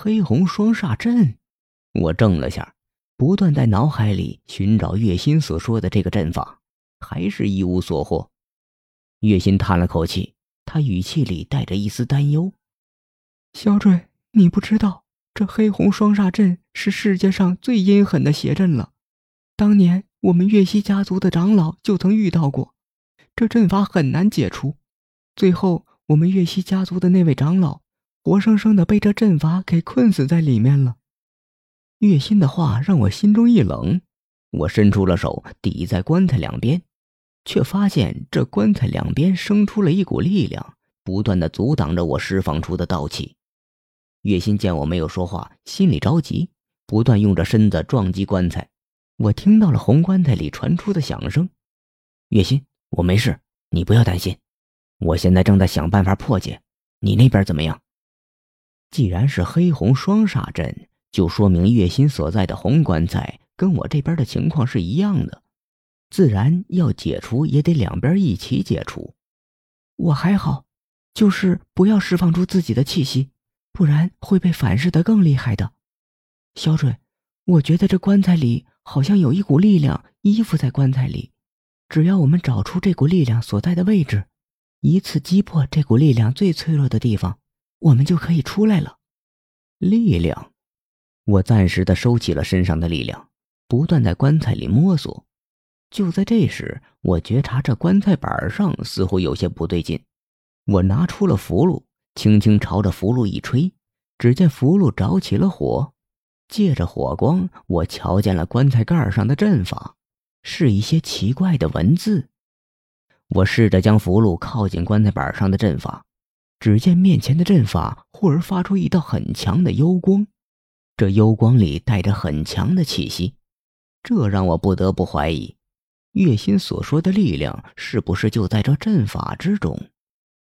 黑红双煞阵，我怔了下，不断在脑海里寻找月心所说的这个阵法，还是一无所获。月心叹了口气，他语气里带着一丝担忧：“小坠，你不知道，这黑红双煞阵是世界上最阴狠的邪阵了。当年我们月溪家族的长老就曾遇到过，这阵法很难解除。最后，我们月溪家族的那位长老，活生生的被这阵法给困死在里面了。”月心的话让我心中一冷，我伸出了手抵在棺材两边。却发现这棺材两边生出了一股力量，不断的阻挡着我释放出的道气。月心见我没有说话，心里着急，不断用着身子撞击棺材。我听到了红棺材里传出的响声。月心，我没事，你不要担心。我现在正在想办法破解。你那边怎么样？既然是黑红双煞阵，就说明月心所在的红棺材跟我这边的情况是一样的。自然要解除，也得两边一起解除。我还好，就是不要释放出自己的气息，不然会被反噬的更厉害的。小准，我觉得这棺材里好像有一股力量依附在棺材里，只要我们找出这股力量所在的位置，一次击破这股力量最脆弱的地方，我们就可以出来了。力量，我暂时的收起了身上的力量，不断在棺材里摸索。就在这时，我觉察这棺材板上似乎有些不对劲。我拿出了符箓，轻轻朝着符箓一吹，只见符箓着起了火。借着火光，我瞧见了棺材盖上的阵法，是一些奇怪的文字。我试着将符箓靠近棺材板上的阵法，只见面前的阵法忽而发出一道很强的幽光，这幽光里带着很强的气息，这让我不得不怀疑。月心所说的力量，是不是就在这阵法之中？